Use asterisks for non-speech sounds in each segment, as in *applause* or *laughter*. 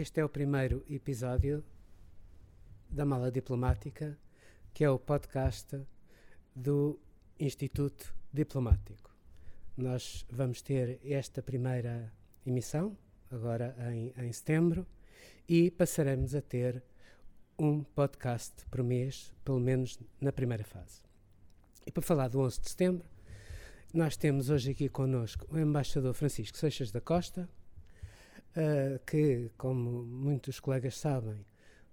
Este é o primeiro episódio da Mala Diplomática, que é o podcast do Instituto Diplomático. Nós vamos ter esta primeira emissão, agora em, em setembro, e passaremos a ter um podcast por mês, pelo menos na primeira fase. E para falar do 11 de setembro, nós temos hoje aqui connosco o embaixador Francisco Seixas da Costa, uh, que, como muitos colegas sabem,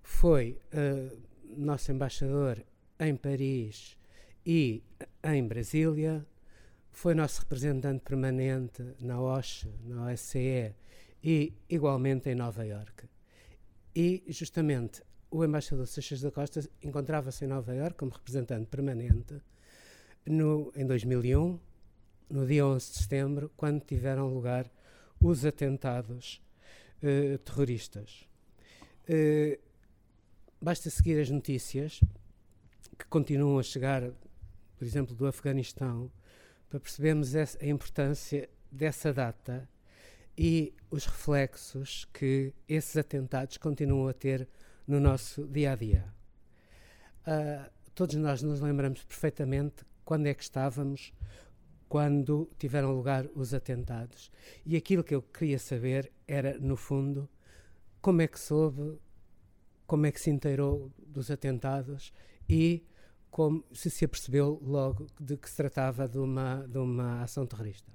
foi uh, nosso embaixador em Paris e em Brasília, foi nosso representante permanente na OSCE, na OSCE e igualmente em Nova Iorque. E justamente o embaixador Seixas da Costa encontrava-se em Nova Iorque como representante permanente no, em 2001, no dia 11 de setembro, quando tiveram lugar os atentados uh, terroristas. Uh, basta seguir as notícias que continuam a chegar, por exemplo, do Afeganistão, para percebermos a importância dessa data e os reflexos que esses atentados continuam a ter no nosso dia a dia. Uh, todos nós nos lembramos perfeitamente quando é que estávamos quando tiveram lugar os atentados. E aquilo que eu queria saber era, no fundo, como é que soube, como é que se inteirou dos atentados e como, se se apercebeu logo de que se tratava de uma, de uma ação terrorista.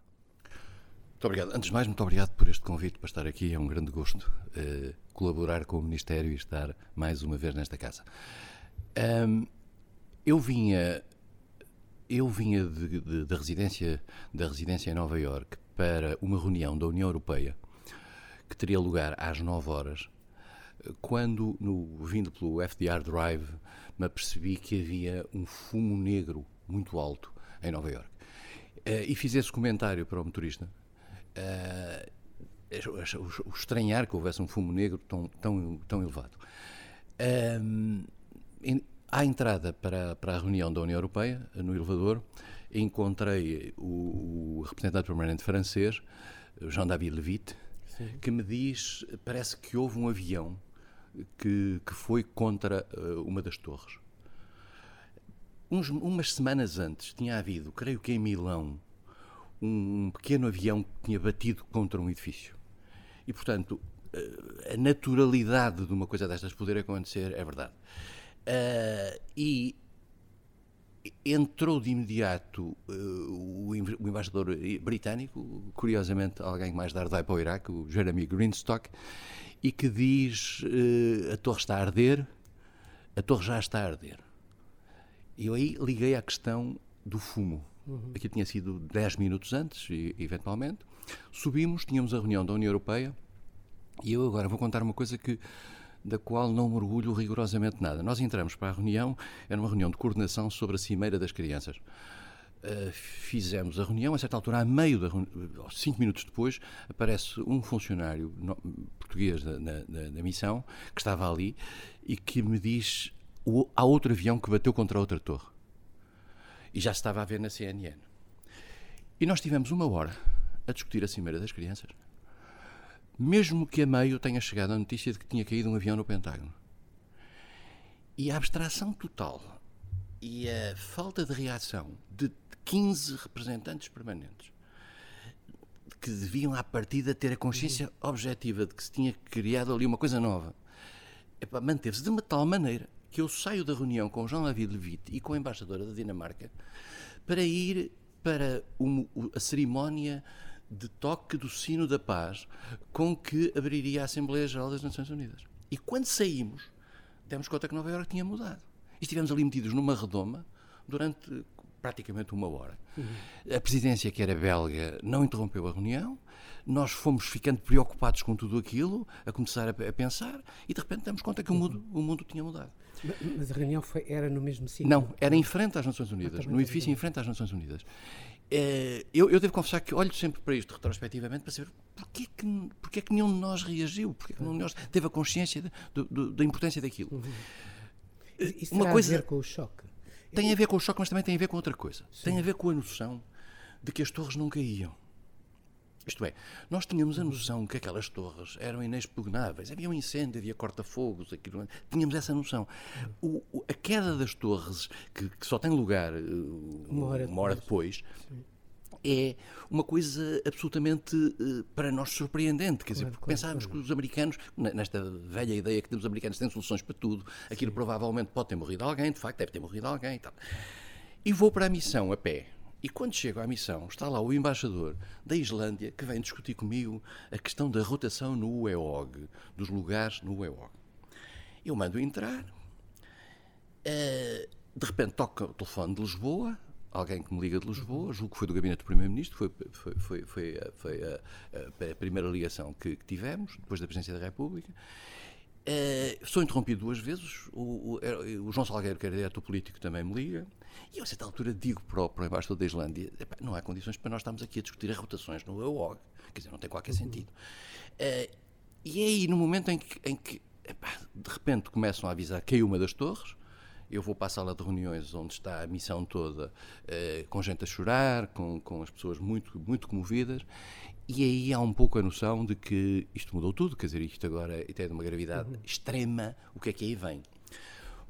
Muito obrigado. Antes de mais, muito obrigado por este convite para estar aqui. É um grande gosto uh, colaborar com o Ministério e estar mais uma vez nesta casa. Um, eu vinha eu vinha de, de, da, residência, da residência em Nova York para uma reunião da União Europeia que teria lugar às 9 horas, quando, no, vindo pelo FDR Drive, me apercebi que havia um fumo negro muito alto em Nova York. Uh, e fiz esse comentário para o motorista. Uh, o, estranhar que houvesse um fumo negro tão, tão, tão elevado. À entrada para, para a reunião da União Europeia, no elevador, encontrei o, o representante permanente francês, Jean-David Levitte, Sim. que me diz, parece que houve um avião que, que foi contra uh, uma das torres. Uns, umas semanas antes tinha havido, creio que em Milão, um, um pequeno avião que tinha batido contra um edifício. E, portanto, uh, a naturalidade de uma coisa destas poder acontecer é verdade. Uh, e entrou de imediato uh, o, o, embaixador britânico, curiosamente alguém mais tarde vai para o Iraque, o Jeremy Greenstock, e que diz uh, a torre está a arder, a torre já está a arder. E eu aí liguei à questão do fumo. Uhum. Aqui tinha sido 10 minutos antes, e, eventualmente. Subimos, tínhamos a reunião da União Europeia, e eu agora vou contar uma coisa que da qual não me orgulho rigorosamente nada. Nós entramos para a reunião, era uma reunião de coordenação sobre a Cimeira das Crianças. Uh, fizemos a reunião, a certa altura, a meio da reunião, cinco minutos depois, aparece um funcionário no, português da, da, missão que estava ali e que me diz: o, há outro avião que bateu contra outra torre. E já se estava a ver na CNN. E nós tivemos uma hora a discutir a Cimeira das Crianças mesmo que a meio tenha chegado a notícia de que tinha caído um avião no Pentágono. E a abstração total e a falta de reação de 15 representantes permanentes que deviam, à partida, ter a consciência objetiva de que se tinha criado ali uma coisa nova, manteve-se de uma tal maneira que eu saio da reunião com Jean-David Levitte e com a embaixadora da Dinamarca para ir para a cerimónia de toque do sino da paz com que abriria a Assembleia Geral das Nações Unidas. E quando saímos, demos conta que Nova Iorque tinha mudado. E estivemos ali metidos numa redoma durante praticamente uma hora. Uhum. A presidência, que era belga, não interrompeu a reunião. nós fomos ficando preocupados com tudo aquilo, a começar a, a pensar, e de repente damos conta que o mundo, o mundo tinha mudado. Mas a reunião foi, era no mesmo sítio? Não, era em frente às Nações Unidas, ah, no edifício em frente às Nações Unidas. É, eu, eu, devo confessar que olho sempre para isto retrospectivamente para saber porquê que, porquê que nenhum de nós reagiu, porquê que nenhum de nós teve a consciência de, de, de, da importância daquilo. Uhum. Isso Uma coisa, a ver com o choque? Tem a ver com o choque, mas também tem a ver com outra coisa. Sim. Tem a ver com a noção de que as torres não caíam. Isto é, nós tínhamos a noção que aquelas torres eram inexpugnáveis. Havia um incêndio, havia corta-fogos, aquilo. Tínhamos essa noção. O, o, a queda das torres, que, que só tem lugar uh, uma hora uma hora depois, depois é uma coisa absolutamente uh, para nós surpreendente. Quer dizer, claro, pensávamos claro. que os americanos, nesta velha ideia que os americanos têm soluções para tudo, aquilo Sim. provavelmente pode ter morrido alguém, de facto deve ter morrido alguém e tal. E vou para a missão a pé. E quando chego à missão, está lá o embaixador da Islândia que vem discutir comigo a questão da rotação no UEOG, dos lugares no UEOG. Eu mando entrar, uh, de repente toca o telefone de Lisboa, alguém que me liga de Lisboa, julgo que foi do gabinete do Primeiro-Ministro, foi, foi, foi, foi, foi a, a, a, primeira ligação que, que, tivemos, depois da Presidência da República. Uh, sou interrompido duas vezes, o, o, o João Salgueiro, que era diretor político, também me liga. E eu, a certa altura, digo para o, para o embaixador da Islândia: não há condições para nós estarmos aqui a discutir as rotações no EOG. Quer dizer, não tem qualquer uhum. sentido. Uh, e é aí, no momento em que, em que epá, de repente começam a avisar que caiu uma das torres, eu vou para a sala de reuniões onde está a missão toda, uh, com gente a chorar, com, com as pessoas muito, muito comovidas, e aí há um pouco a noção de que isto mudou tudo, quer dizer, isto agora é de uma gravidade uhum. extrema, o que é que aí vem?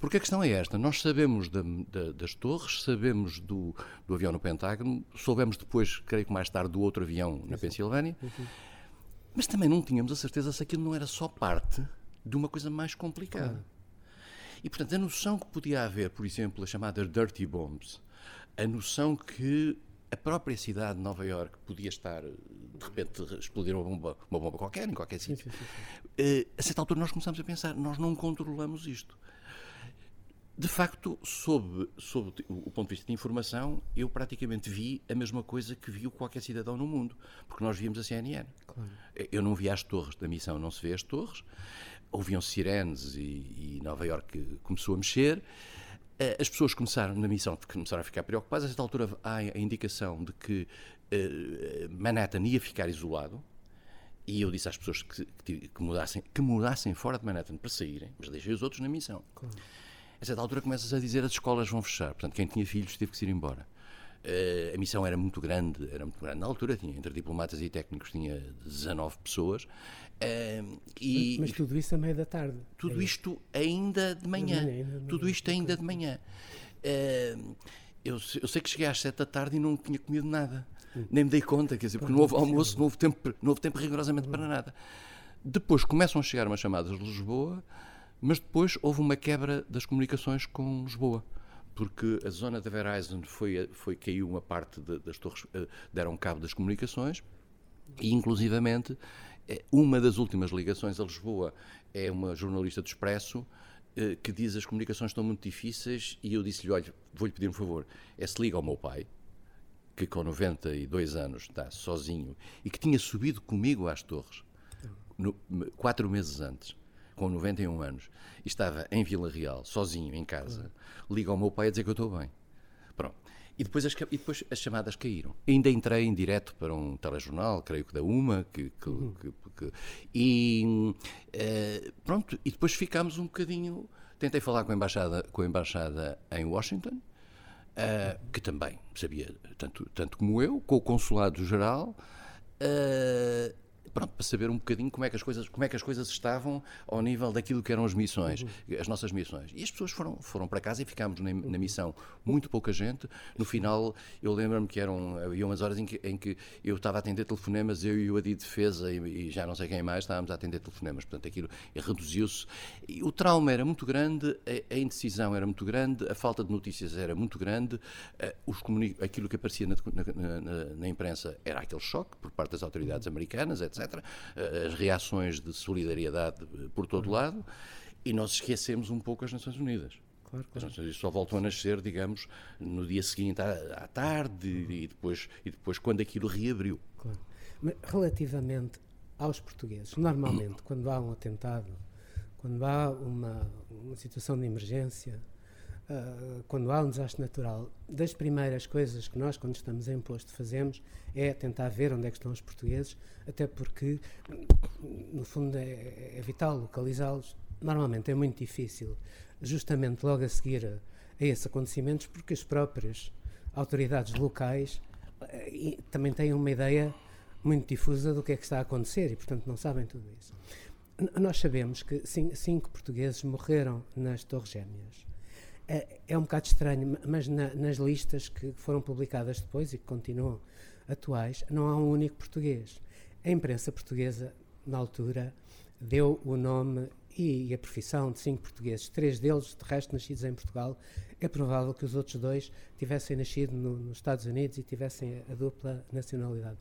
Porque a questão é esta: nós sabemos da, da, das torres, sabemos do, do, avião no Pentágono, soubemos depois, creio que mais tarde, do outro avião na Pensilvânia, mas também não tínhamos a certeza se aquilo não era só parte de uma coisa mais complicada. E, portanto, a noção que podia haver, por exemplo, as chamadas dirty bombs, a noção que a própria cidade de Nova York podia estar, de repente, explodir uma bomba, uma bomba qualquer, em qualquer sítio. Uh, a certa altura nós começamos a pensar, nós não controlamos isto. De facto, sob, sob o ponto de vista de informação, eu praticamente vi a mesma coisa que viu qualquer cidadão no mundo, porque nós víamos a CNN. Claro. Eu não vi as torres da missão, não se vê as torres. Ouviam sirenes e, e Nova York começou a mexer. Eh, as pessoas começaram na missão, começaram a ficar preocupadas. A esta altura há a indicação de que uh, Manhattan ia ficar isolado. E eu disse às pessoas que, que, que, mudassem, que mudassem fora de Manhattan para saírem, mas deixei os outros na missão. Claro. A certa altura começas a dizer as escolas vão fechar. Portanto, quem tinha filhos teve que se ir embora. Uh, a missão era muito grande, era muito grande. Na altura tinha, entre diplomatas e técnicos, tinha 19 pessoas. Uh, e, mas, mas, tudo isso a meia da tarde? Tudo é isto ainda de manhã. De manhã de tudo manhã. isto ainda de manhã. Uh, eu, eu, sei que cheguei às 7 da tarde e não tinha comido nada. Hum. Nem me dei conta, quer dizer, porque não houve almoço, não houve tempo, não houve tempo rigorosamente para nada. Depois começam a chegar umas chamadas de Lisboa mas depois houve uma quebra das comunicações com Lisboa. Porque a zona da Verizon foi, foi caiu uma parte de, das torres, eh, deram cabo das comunicações e, inclusivamente, eh, uma das últimas ligações a Lisboa é uma jornalista do Expresso eh, que diz as comunicações estão muito difíceis e eu disse-lhe, olha, vou-lhe pedir um favor, é se liga ao meu pai, que com 92 anos está sozinho e que tinha subido comigo às torres, no, quatro meses antes, com 91 anos, e estava em Vila Real, sozinho, em casa, liga ao meu pai a dizer que eu estou bem. Pronto. E depois, as, e depois as chamadas caíram. Ainda entrei em direto para um telejornal, creio que da UMA, que, que, uhum. que, que e uh, pronto, e depois ficámos um bocadinho. Tentei falar com a embaixada, com a embaixada em Washington, uh, que também sabia tanto, tanto como eu, com o consulado geral. Uh, pronto, para saber um bocadinho como é que as coisas, como é que as coisas estavam ao nível daquilo que eram as missões, uhum. as nossas missões. E as pessoas foram, foram para casa e ficámos na, na missão muito pouca gente. No final, eu lembro-me que eram havia umas horas em que, em que eu estava a atender telefonemas, eu e o Adi de Defesa e, e, já não sei quem mais estávamos a atender telefonemas. Portanto, aquilo reduziu-se. O trauma era muito grande, a, a, indecisão era muito grande, a falta de notícias era muito grande, uh, os aquilo que aparecia na, na, na imprensa era aquele choque por parte das autoridades americanas, etc. Eh, as reações de solidariedade eh, por todo uhum. lado, e nós esquecemos um pouco as Nações Unidas. Claro, claro. As Nações Unidas só voltam a nascer, digamos, no dia seguinte à, à tarde uhum. e, depois, e depois quando aquilo reabriu. Claro. Mas, relativamente aos portugueses, normalmente, quando há um atentado, quando há uma, uma situação de emergência, uh, quando há um desastre natural, das primeiras coisas que nós, quando estamos em posto, fazemos é tentar ver onde é que estão os portugueses, até porque, no fundo, é, é vital localizá-los. Normalmente é muito difícil, justamente logo a seguir a, a esses acontecimentos, porque as próprias autoridades locais uh, também têm uma ideia muito difusa do que é que está a acontecer e, portanto, não sabem tudo isso. Nós sabemos que cinco portugueses morreram nas Torres Gêmeas. É, é um bocado estranho, mas na, nas listas que foram publicadas depois e que continuam atuais, não há um único português. A imprensa portuguesa, na altura, deu o nome e a profissão de cinco portugueses, três deles, de resto, nascidos em Portugal. É provável que os outros dois tivessem nascido no, nos Estados Unidos e tivessem a, a dupla nacionalidade.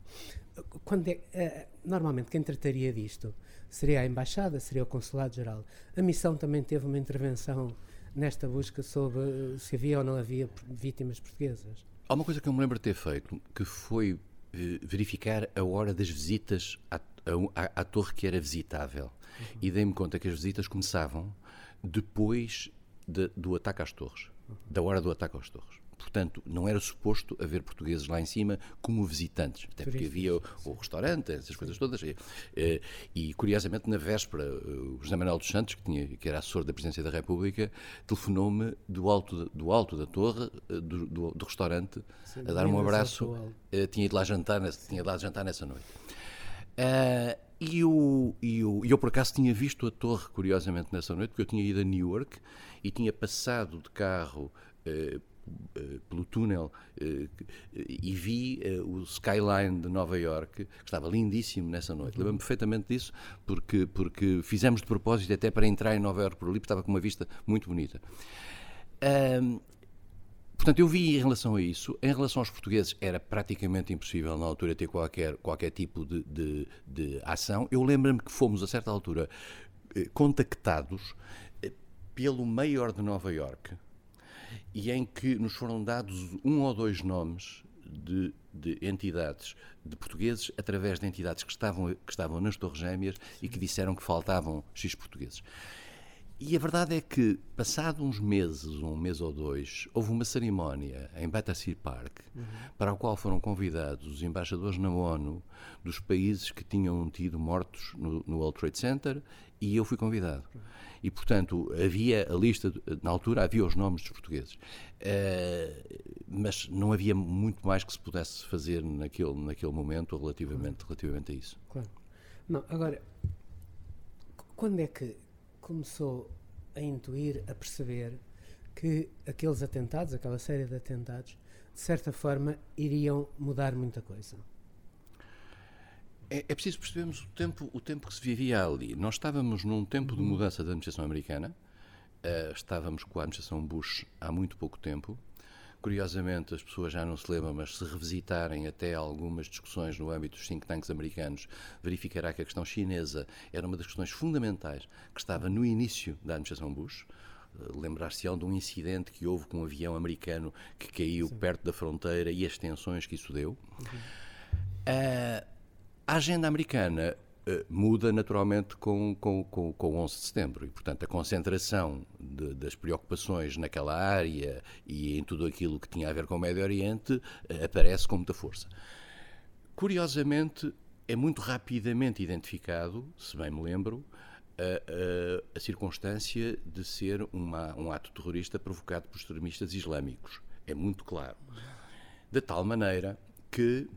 Quando é, uh, normalmente, quem trataria disto seria a Embaixada, seria o Consulado-Geral. A missão também teve uma intervenção nesta busca sobre uh, se havia ou não havia vítimas portuguesas. Há uma coisa que eu me lembro de ter feito, que foi uh, verificar a hora das visitas à, à, à torre que era visitável. Uhum. E dei-me conta que as visitas começavam depois de, do ataque às torres, uhum. da hora do ataque às torres portanto, não era suposto haver portugueses lá em cima como visitantes, até porque havia o, o restaurante, essas coisas todas. E, eh, e, curiosamente, na véspera, o José Manuel dos Santos, que, tinha, que era assessor da Presidência da República, telefonou-me do alto, do alto da torre, eh, do, do, do restaurante, Sim, a dar-me um abraço. Eh, tinha ido lá jantar, tinha dado jantar nessa noite. Uh, e, o, e, o, e eu, por acaso, tinha visto a torre, curiosamente, nessa noite, porque eu tinha ido a Newark e tinha passado de carro uh, eh, pelo túnel eh, e vi eh, o skyline de Nova York, que estava lindíssimo nessa noite. Lembro-me perfeitamente disso, porque, porque fizemos de propósito até para entrar em Nova York por ali, porque estava com uma vista muito bonita. Um, Portanto, eu vi em relação a isso, em relação aos portugueses, era praticamente impossível na altura ter qualquer, qualquer tipo de, de, de ação. Eu lembro-me que fomos, a certa altura, contactados pelo maior de Nova York, e em que nos foram dados um ou dois nomes de, de, entidades de portugueses através de entidades que estavam, que estavam nas Torres Gêmeas e que disseram que faltavam X portugueses. E a verdade é que, passado uns meses, um mês ou dois, houve uma cerimónia em Battersea Park, uhum. para a qual foram convidados os embaixadores na ONU dos países que tinham tido mortos no, no World Trade Center e eu fui convidado. Uhum e, portanto, havia a lista, na altura havia os nomes dos portugueses, uh, mas não havia muito mais que se pudesse fazer naquele, naquele momento relativamente, relativamente a isso. Claro. Não, agora, quando é que começou a intuir, a perceber que aqueles atentados, aquela série de atentados, de certa forma iriam mudar muita coisa? É, é, preciso percebermos o tempo, o tempo que se vivia ali. Nós estávamos num tempo de mudança da administração americana, uh, estávamos com a administração Bush há muito pouco tempo. Curiosamente, as pessoas já não se lembram, mas se revisitarem até algumas discussões no âmbito dos think tanks americanos, verificará que a questão chinesa era uma das questões fundamentais que estava no início da administração Bush. Uh, Lembrar-se-ão de um incidente que houve com um avião americano que caiu Sim. perto da fronteira e as tensões que isso deu. Uhum. Uh, a agenda americana uh, muda naturalmente com, com, com, com 11 de setembro e, portanto, a concentração de, das preocupações naquela área e em tudo aquilo que tinha a ver com o Médio Oriente uh, aparece com muita força. Curiosamente, é muito rapidamente identificado, se bem me lembro, a, a, a circunstância de ser uma, um ato terrorista provocado por extremistas islâmicos. É muito claro. De tal maneira que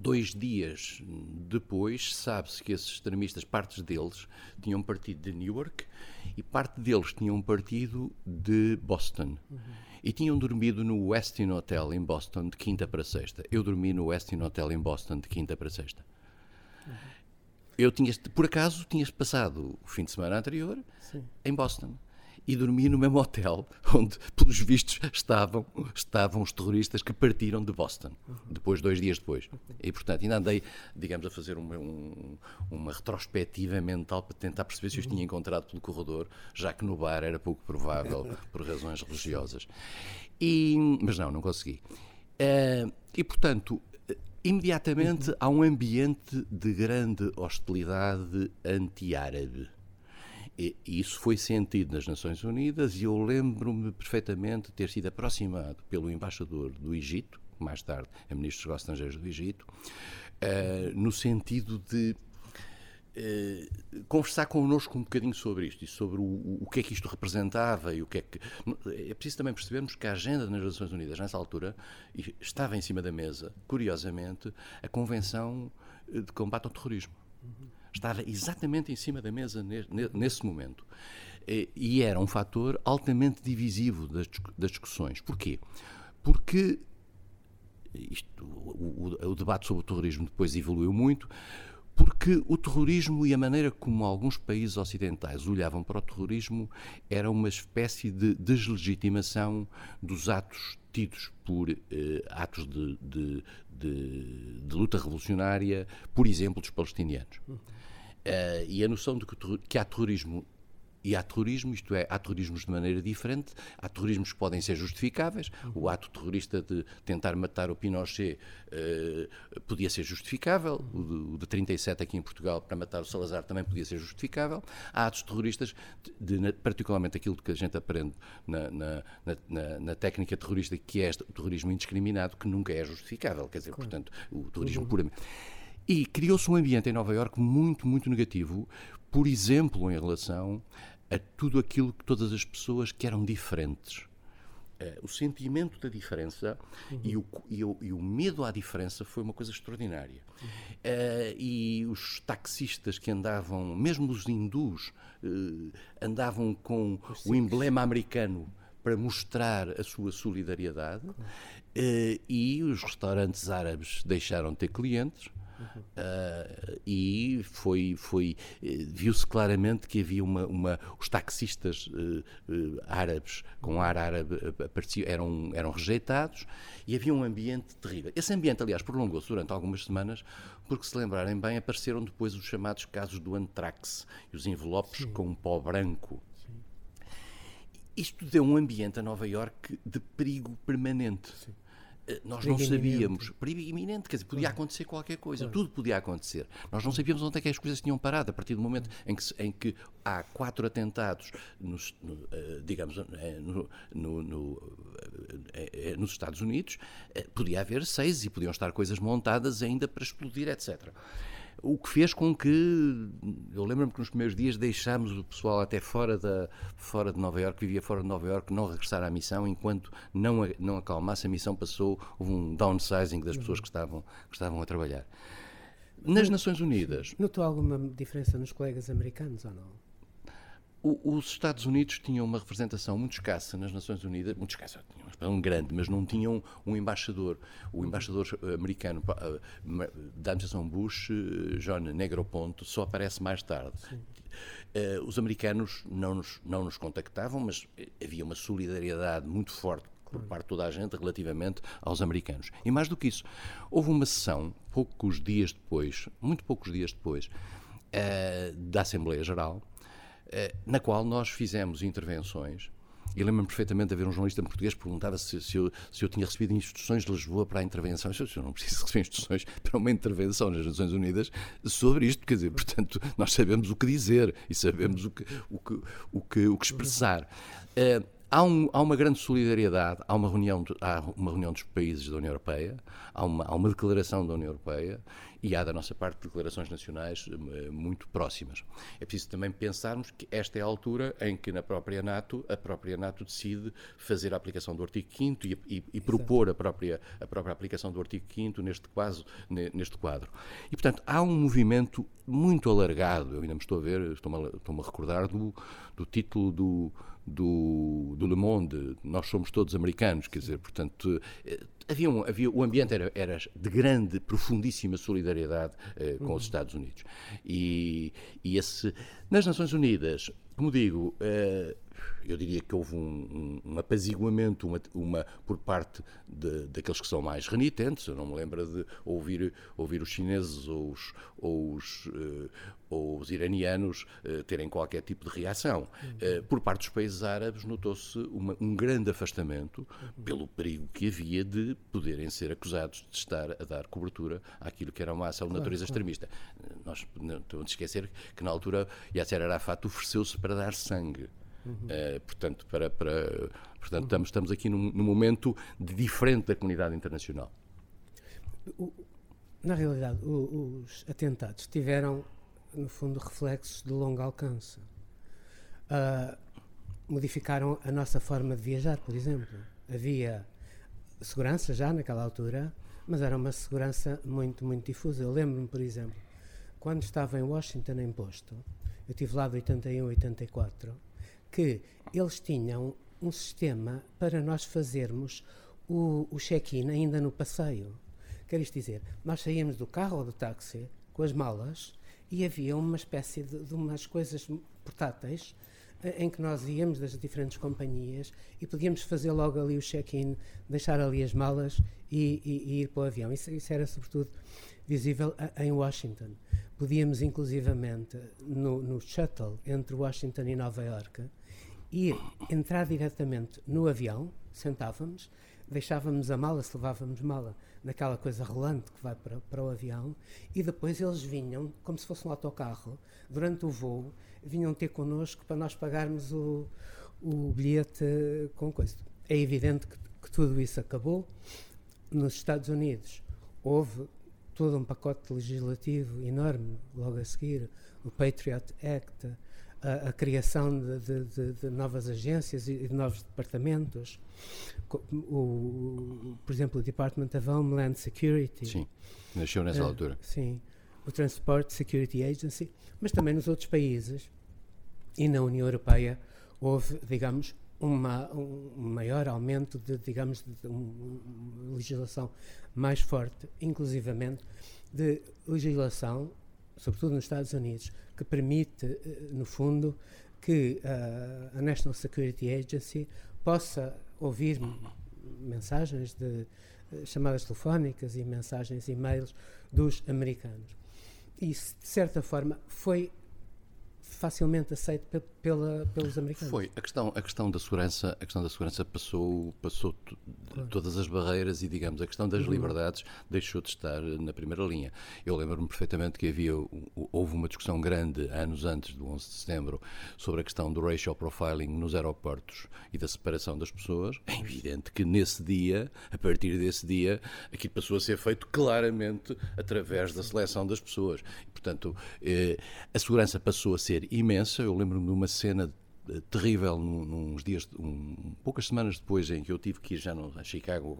Dois dias depois, sabe-se que esses extremistas, partes deles, tinham partido de Newark e parte deles tinham partido de Boston. Uhum. E tinham dormido no Westin Hotel em Boston de quinta para sexta. Eu dormi no Westin Hotel em Boston de quinta para sexta. Uhum. Eu tinha, por acaso, tinhas passado o fim de semana anterior Sim. em Boston e dormi no mesmo hotel *laughs* onde, pelos vistos, estavam, estavam os terroristas que partiram de Boston, depois, dois dias depois. E, portanto, ainda andei, digamos, a fazer uma, um, uma retrospectiva mental para tentar perceber se os tinha encontrado pelo corredor, já que no bar era pouco provável, *laughs* por razões religiosas. E, mas não, não consegui. Uh, e, portanto, imediatamente há um ambiente de grande hostilidade anti-árabe. E isso foi sentido nas Nações Unidas e eu lembro-me perfeitamente de ter sido aproximado pelo embaixador do Egito, mais tarde é ministro dos Negócios Estrangeiros do Egito, uh, no sentido de uh, conversar connosco um bocadinho sobre isto e sobre o, o que é que isto representava e o que é que. É preciso também percebermos que a agenda das Nações Unidas, nessa altura, estava em cima da mesa, curiosamente, a Convenção de Combate ao Terrorismo. Estava exatamente em cima da mesa nesse momento. E era um fator altamente divisivo das, discussões. Porquê? Porque isto, o, o, o debate sobre o terrorismo depois evoluiu muito, porque o terrorismo e a maneira como alguns países ocidentais olhavam para o terrorismo era uma espécie de deslegitimação dos atos tidos por eh, atos de, de, de, de, luta revolucionária, por exemplo, dos palestinianos. Uh, e a noção de que, que há terrorismo e há terrorismo, isto é, há terrorismos de maneira diferente, há terrorismos que podem ser justificáveis. O ato terrorista de tentar matar o Pinochet uh, podia ser justificável, o de, o de 37 aqui em Portugal para matar o Salazar também podia ser justificável. Há atos terroristas, de, de, particularmente aquilo que a gente aprende na, na, na, na, técnica terrorista, que é o terrorismo indiscriminado, que nunca é justificável, quer dizer, claro. portanto, o terrorismo uhum. puramente. E criou-se um ambiente em Nova Iorque muito, muito negativo, por exemplo, em relação a tudo aquilo que todas as pessoas que eram diferentes. Uh, o sentimento da diferença uhum. e, o, e, o, e, o, medo à diferença foi uma coisa extraordinária. Uhum. Uh, e os taxistas que andavam, mesmo os hindus, uh, andavam com o emblema americano para mostrar a sua solidariedade, e os restaurantes árabes deixaram de ter clientes Uh, e foi, foi eh, viu-se claramente que havia uma, uma os taxistas uh, uh, árabes com ar árabe apareciam, eram, eram rejeitados e havia um ambiente terrível. Esse ambiente, aliás, prolongou-se durante algumas semanas, porque se lembrarem bem, apareceram depois os chamados casos do antrax e os envelopes Sim. com pó branco. Sim. Isto deu um ambiente a Nova Iorque de perigo permanente. Sim. Eh, nós não sabíamos, perigo iminente, quer dizer, podia acontecer qualquer coisa, claro. tudo podia acontecer. Nós não sabíamos onde é que as coisas tinham parado, a partir do momento em que, em que há quatro atentados, nos, no, eh, digamos, eh, no, no, nos Estados Unidos, podia haver seis e podiam estar coisas montadas ainda para explodir, etc. O que fez com que, eu lembro-me que nos primeiros dias deixámos o pessoal até fora, da, fora de Nova Iorque, vivia fora de Nova Iorque, não regressar à missão, enquanto não, não acalmasse a missão, passou, houve um downsizing das pessoas que estavam, que estavam a trabalhar. Nas Nações Unidas. Notou alguma diferença nos colegas americanos ou não? Os Estados Unidos tinham uma representação muito escassa nas Nações Unidas, muito escassa, tinham representação grande, mas não tinham um embaixador. O embaixador eh, americano eh, da administração Bush, eh, John Negroponte, só aparece mais tarde. os americanos não nos, não nos contactavam, mas havia uma solidariedade muito forte por parte de toda a gente relativamente aos americanos. E mais do que isso, houve uma sessão, poucos dias depois, muito poucos dias depois, da Assembleia Geral, na qual nós fizemos intervenções. E lembro-me perfeitamente de haver um jornalista português que perguntava se, se, eu, se eu tinha recebido instruções de Lisboa para a intervenção. Eu, eu não preciso receber instruções para uma intervenção nas Nações Unidas sobre isto, quer dizer, portanto, nós sabemos o que dizer e sabemos o que, o que, o que, o que expressar. Uh, Há, um, há, uma grande solidariedade, há uma, reunião, há uma reunião dos países da União Europeia, há uma, há uma declaração da União Europeia e há da nossa parte declarações nacionais eh, muito próximas. É preciso também pensarmos que esta é a altura em que na própria NATO, a própria NATO decide fazer a aplicação do artigo 5 e, e, e propor a própria, a própria aplicacação do artigo 5 neste, quadro, neste quadro. E, portanto, há um movimento muito alargado, eu ainda me estou a ver, estou-me a, estou a recordar do, do título do do, do Le Monde, nós somos todos americanos, quer dizer, portanto, eh, havia, um, havia o ambiente era, era de grande, profundíssima solidariedade eh, com uhum. os Estados Unidos. E, e esse, nas Nações Unidas, como digo, uh, eu diria que houve um, um, um apaziguamento uma, uma, por parte de, daqueles que são mais renitentes. Eu não me lembro de ouvir, ouvir os chineses ou os, ou os, uh, ou os iranianos uh, terem qualquer tipo de reação. Uhum. Uh, por parte dos países árabes, notou-se um grande afastamento uhum. pelo perigo que havia de poderem ser acusados de estar a dar cobertura àquilo que era uma ação de natureza extremista. Nós não a esquecer que, na altura, Yasser Arafat ofereceu-se para dar sangue. Uhum. Uh, portanto, para, para, portanto uhum. estamos, estamos aqui num, num, momento diferente da comunidade internacional. O, na realidade, o, os atentados tiveram, no fundo, reflexos de longo alcance. Uh, modificaram a nossa forma de viajar, por exemplo. Havia segurança já naquela altura, mas era uma segurança muito, muito difusa. Eu lembro-me, por exemplo, quando estava em Washington em posto, eu estive lá de 81 a 84, que eles tinham um sistema para nós fazermos o, o check-in ainda no passeio. Quer isto dizer, nós saíamos do carro ou do táxi com as malas e havia uma espécie de, de umas coisas portáteis eh, em que nós íamos das diferentes companhias e podíamos fazer logo ali o check-in, deixar ali as malas e, e, e, ir para o avião. Isso, isso era sobretudo visível a, em Washington. Podíamos inclusivamente no, no shuttle entre Washington e Nova York ir entrar diretamente no avião, sentávamos, deixávamos a mala, se levávamos mala, naquela coisa rolante que vai para, para o avião, e depois eles vinham, como se fosse um autocarro, durante o voo, vinham ter connosco para nós pagarmos o, o bilhete com coisa. É evidente que, que tudo isso acabou. Nos Estados Unidos houve todo um pacote legislativo enorme logo a seguir, o Patriot Act, a, a criação de, de, de, de, novas agências e de novos departamentos, o, por exemplo, o Department of Homeland Security. Sim, nasceu nessa uh, altura. Sim, o Transport Security Agency, mas também nos outros países e na União Europeia houve, digamos, uma, um maior aumento de, digamos, de legislação mais forte, inclusivamente de legislação, sobretudo nos Estados Unidos, que permite, eh, no fundo, que uh, a National Security Agency possa ouvir mensagens de uh, chamadas telefónicas e mensagens e-mails dos americanos. Isso, de certa forma, foi facilmente aceito pela, pelos americanos. Foi a questão a questão da segurança a questão da segurança passou passou claro. todas as barreiras e digamos a questão das uhum. liberdades deixou de estar na primeira linha. Eu lembro-me perfeitamente que havia houve uma discussão grande anos antes do 11 de setembro sobre a questão do racial profiling nos aeroportos e da separação das pessoas. É evidente que nesse dia, a partir desse dia, aquilo passou a ser feito claramente através da seleção das pessoas. E, portanto, eh, a segurança passou a ser imensa. Eu lembro-me de uma cena terrível uns dias, um, poucas semanas depois em que eu tive que ir já no, a Chicago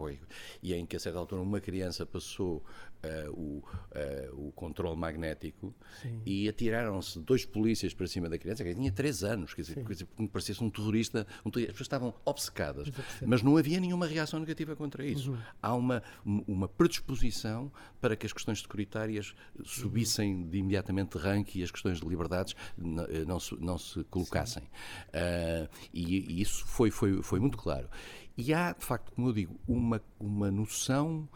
e em que a certa altura uma criança passou uh, o, uh, o controle magnético Sim. e atiraram-se dois polícias para cima da criança, que tinha três anos, quer dizer, dizer me parecia um terrorista, um terrorista, as pessoas estavam obcecadas, mas não havia nenhuma reação negativa contra isso. Uhum. Há uma, uma predisposição para que as questões securitárias subissem de imediatamente de rank e as questões de liberdades não se, não se colocassem. Uh, e, e, isso foi, foi, foi muito claro. E há, de facto, como eu digo, uma, uma noção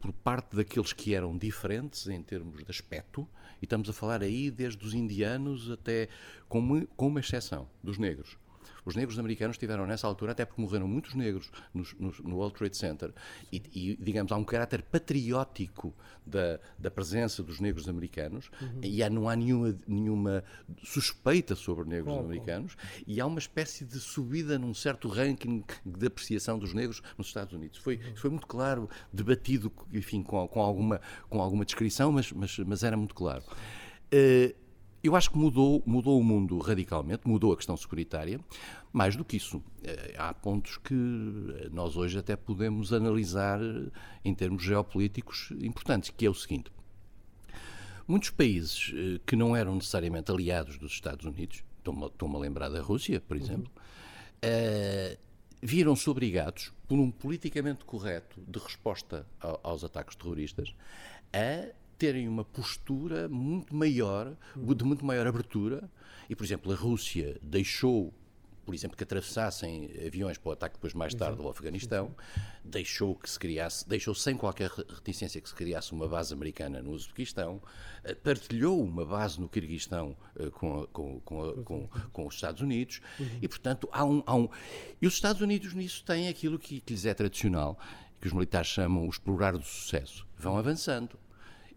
por parte daqueles que eram diferentes em termos de aspecto, e estamos a falar aí desde os indianos até, com uma, com uma exceção, dos negros. Os negros americanos tiveram nessa altura, até porque morreram muitos negros no, no, no World Trade Center, e, e, digamos, há um caráter patriótico da, da presença dos negros americanos, uhum. e há, não há nenhuma, nenhuma suspeita sobre negros oh, americanos, e há uma espécie de subida num certo ranking de apreciação dos negros nos Estados Unidos. Foi, uhum. foi muito claro, debatido, enfim, com, com, alguma, com alguma descrição, mas, mas, mas era muito claro. Uh, eu acho que mudou, mudou o mundo radicalmente, mudou a questão securitária. Mais do que isso, eh, há pontos que nós hoje até podemos analisar em termos geopolíticos importantes, que é o seguinte. Muitos países eh, que não eram necessariamente aliados dos Estados Unidos, estou-me a lembrar da Rússia, por exemplo, uhum. uh, viram-se obrigados, por um politicamente correto de resposta aos ataques terroristas, a terem uma postura muito maior, de muito maior abertura. E, por exemplo, a Rússia deixou por exemplo, que atravessassem aviões para o ataque depois mais tarde ao Afeganistão, deixou que se criasse, deixou sem qualquer reticência que se criasse uma base americana no Uzbequistão, eh, partilhou uma base no Quirguistão eh, com, com, com, com, os Estados Unidos e, portanto, há um, há um... E os Estados Unidos nisso têm aquilo que, que lhes é tradicional, que os militares chamam o explorar do sucesso. Vão avançando.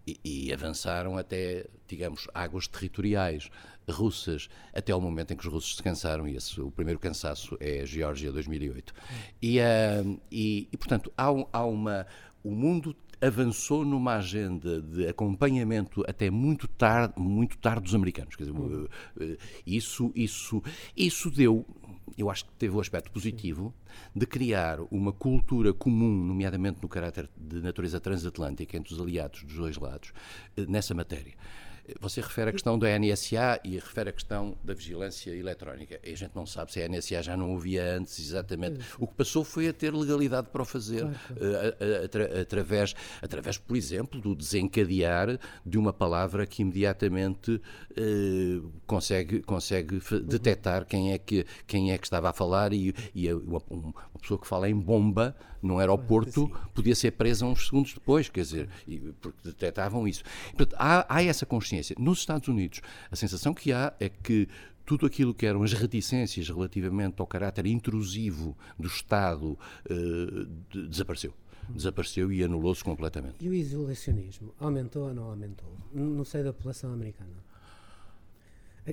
E, e, avançaram até, digamos, águas territoriais russas, até ao momento em que os russos se cansaram, e esse, o primeiro cansaço é a Geórgia 2008. E, uh, e, e, portanto, há, há uma. O mundo avançou numa agenda de acompanhamento até muito tarde, muito tarde dos americanos. Quer dizer, uhum. isso, isso, isso deu, eu acho que teve o aspecto positivo de criar uma cultura comum, nomeadamente no caráter de natureza transatlântica entre os aliados dos dois lados, eh, nessa matéria. Você refere a questão da NSA e refere a questão da vigilância eletrónica. E a gente não sabe se a NSA já não ouvia antes exatamente. O que passou foi a ter legalidade para o fazer. Uh, através, através, por exemplo, do desencadear de uma palavra que imediatamente uh, consegue, consegue detectar quem é, que, quem é que estava a falar e, e uma, uma, pessoa que fala em bomba no aeroporto podia ser presa uns segundos depois, quer dizer, porque detectavam isso. Portanto, há, há essa consciência. Nos Estados Unidos, a sensação que há é que tudo aquilo que eram as reticências relativamente ao caráter intrusivo do Estado uh, de, desapareceu. Desapareceu e anulou-se completamente. E o isolacionismo aumentou ou não aumentou no seio da população americana?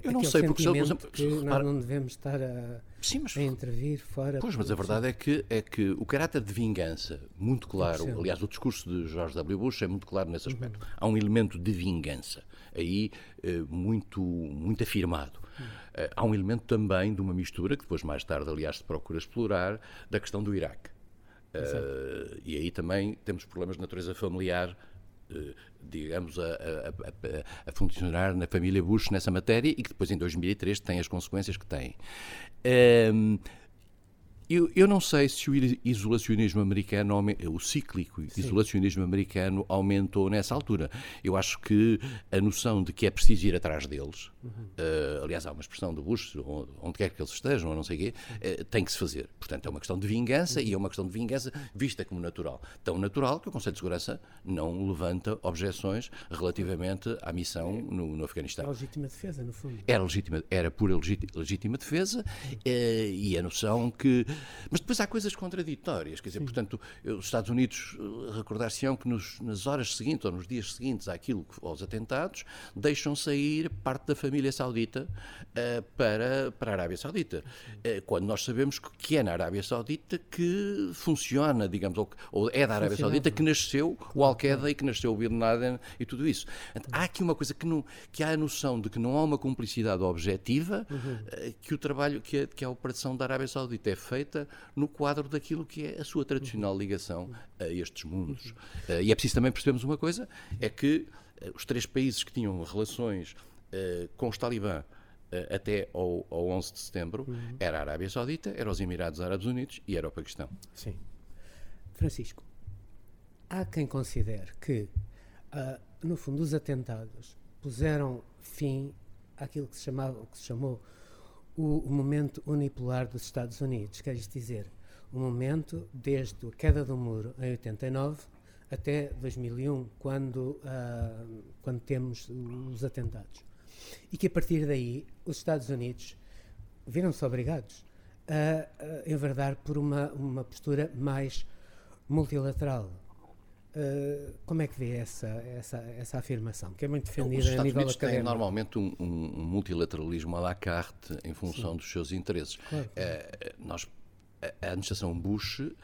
Eu não sei, porque se, exemplo, que nós não devemos estar a, Sim, mas, a intervir fora. Pois, mas a verdade é que, é que o caráter de vingança, muito claro, aliás, o discurso de George W. Bush é muito claro nesse aspecto. Uhum. Há um elemento de vingança aí eh, muito, muito afirmado. Uhum. Há um elemento também de uma mistura, que depois mais tarde, aliás, se procura explorar, da questão do Iraque. Uh, e aí também temos problemas de natureza familiar eh, digamos, a, a, a, funcionar na família Bush nessa matéria e que depois em 2003 tem as consequências que tem. Um, ehm, eu, eu, não sei se o isolacionismo americano, o cíclico Sim. isolacionismo americano aumentou nessa altura. Eu acho que a noção de que é preciso ir atrás deles, uhum. uh, aliás, há uma expressão do Bush, onde, quer que eles estejam, ou não sei o quê, uh, tem que se fazer. Portanto, é uma questão de vingança uhum. e é uma questão de vingança vista como natural. Tão natural que o Conselho de Segurança não levanta objeções relativamente à missão no, no Afeganistão. Era legítima defesa, no fundo. Era, legítima, era pura legítima defesa uh, e a noção que mas depois há coisas contraditórias, quer dizer, Sim. portanto, os Estados Unidos recordar-se-ão que nos, nas horas seguintes ou nos dias seguintes àquilo, aos atentados, deixam sair parte da família saudita uh, para, para a Arábia Saudita. Uh, quando nós sabemos que é na Arábia Saudita que funciona, digamos, ou, ou é da Arábia Saudita que nasceu o Al-Qaeda e que nasceu o Bin Laden e tudo isso. Há aqui uma coisa que, não, que há a noção de que não há uma cumplicidade objetiva, uhum. uh, que o trabalho, que a, que a operação da Arábia Saudita é feita no quadro daquilo que é a sua tradicional ligação a estes mundos. E é preciso também percebermos uma coisa, é que os três países que tinham relações com os talibã até ao, ao 11 de setembro uhum. era a Arábia Saudita, era os Emirados Árabes Unidos e era o Paquistão. Sim. Francisco, há quem considere que, no fundo, os atentados puseram fim àquilo que se, chamava, que se chamou o, o momento unipolar dos Estados Unidos, quer dizer, o momento desde a queda do muro em 89 até 2001, quando, uh, quando temos os atentados. E que a partir daí os Estados Unidos viram-se obrigados a, a enverdar por uma, uma postura mais multilateral. Uh, como é que vê essa, essa, essa afirmação, que é muito defendida a nível Unidos académico? têm normalmente um, um, multilateralismo à la carte em função Sim. dos seus interesses. Claro. Uh, nós, a administração Bush uh,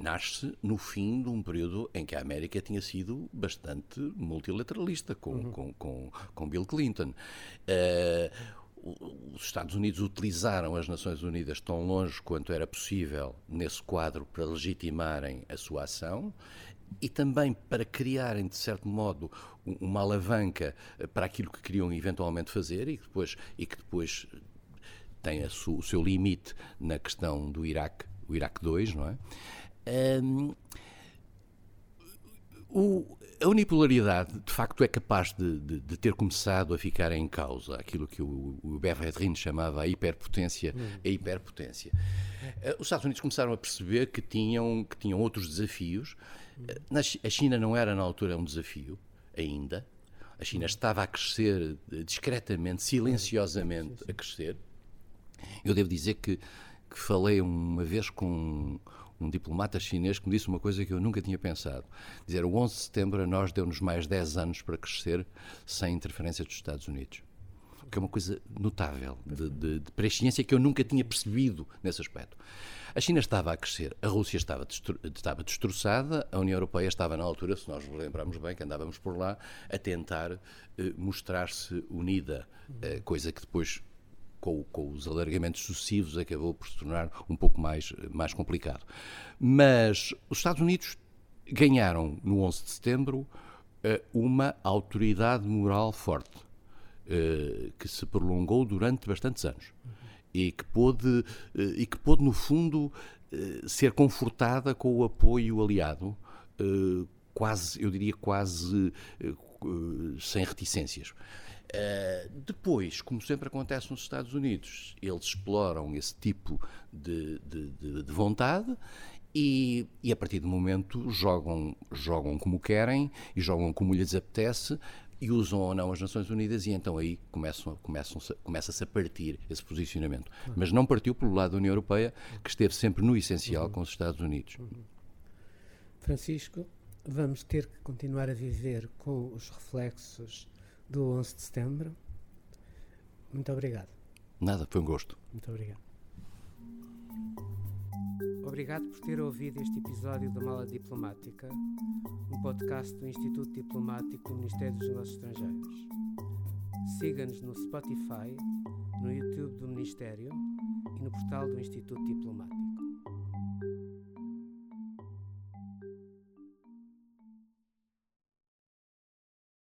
nasce no fim de um período em que a América tinha sido bastante multilateralista com, uhum. com, com, com, Bill Clinton. Uh, os Estados Unidos utilizaram as Nações Unidas tão longe quanto era possível nesse quadro para legitimarem a sua ação e também para criarem, de certo modo, uma alavanca eh, para aquilo que queriam eventualmente fazer e que depois, e que depois tem o seu limite na questão do Iraque, o Iraque 2, não é? Um, O, a unipolaridade, de facto, é capaz de, de, de, ter começado a ficar em causa aquilo que o, o Berredrin chamava a hiperpotência, hum. a hiperpotência. Uh, os Estados Unidos começaram a perceber que tinham, que tinham outros desafios. Uh, a China não era, na altura, um desafio, ainda. A China estava a crescer discretamente, silenciosamente a crescer. Eu devo dizer que, que falei uma vez com um diplomata chinês que me disse uma coisa que eu nunca tinha pensado. Dizer, o 11 de setembro a nós deu-nos mais 10 anos para crescer sem interferência dos Estados Unidos. Que é uma coisa notável, de, de, de presciência que eu nunca tinha percebido nesse aspecto. A China estava a crescer, a Rússia estava, destro, estava destroçada, a União Europeia estava na altura, se nós nos lembrarmos bem, que andávamos por lá, a tentar eh, mostrar-se unida, eh, coisa que depois com, com, os alargamentos sucessivos, acabou por se tornar um pouco mais, mais complicado. Mas os Estados Unidos ganharam, no 11 de setembro, eh, uma autoridade moral forte, eh, que se prolongou durante bastantes anos. E que pôde, eh, e que pôde, no fundo, ser confortada com o apoio aliado, quase, eu diria, quase sem reticências. Uh, depois, como sempre acontece nos Estados Unidos, eles exploram esse tipo de, de, de, de vontade e, e, a partir do momento jogam, jogam como querem e jogam como lhes apetece e usam ou não as Nações Unidas e então aí começam, começam, começa-se a partir esse posicionamento. Uhum. Mas não partiu pelo lado da União Europeia, que esteve sempre no essencial uhum. com os Estados Unidos. Uhum. Francisco, vamos ter que continuar a viver com os reflexos do 11 de setembro. Muito obrigado. Nada, foi um gosto. Muito obrigado. Obrigado por ter ouvido este episódio da Mala Diplomática, um podcast do Instituto Diplomático do Ministério dos Negócios Estrangeiros. Siga-nos no Spotify, no YouTube do Ministério e no portal do Instituto Diplomático.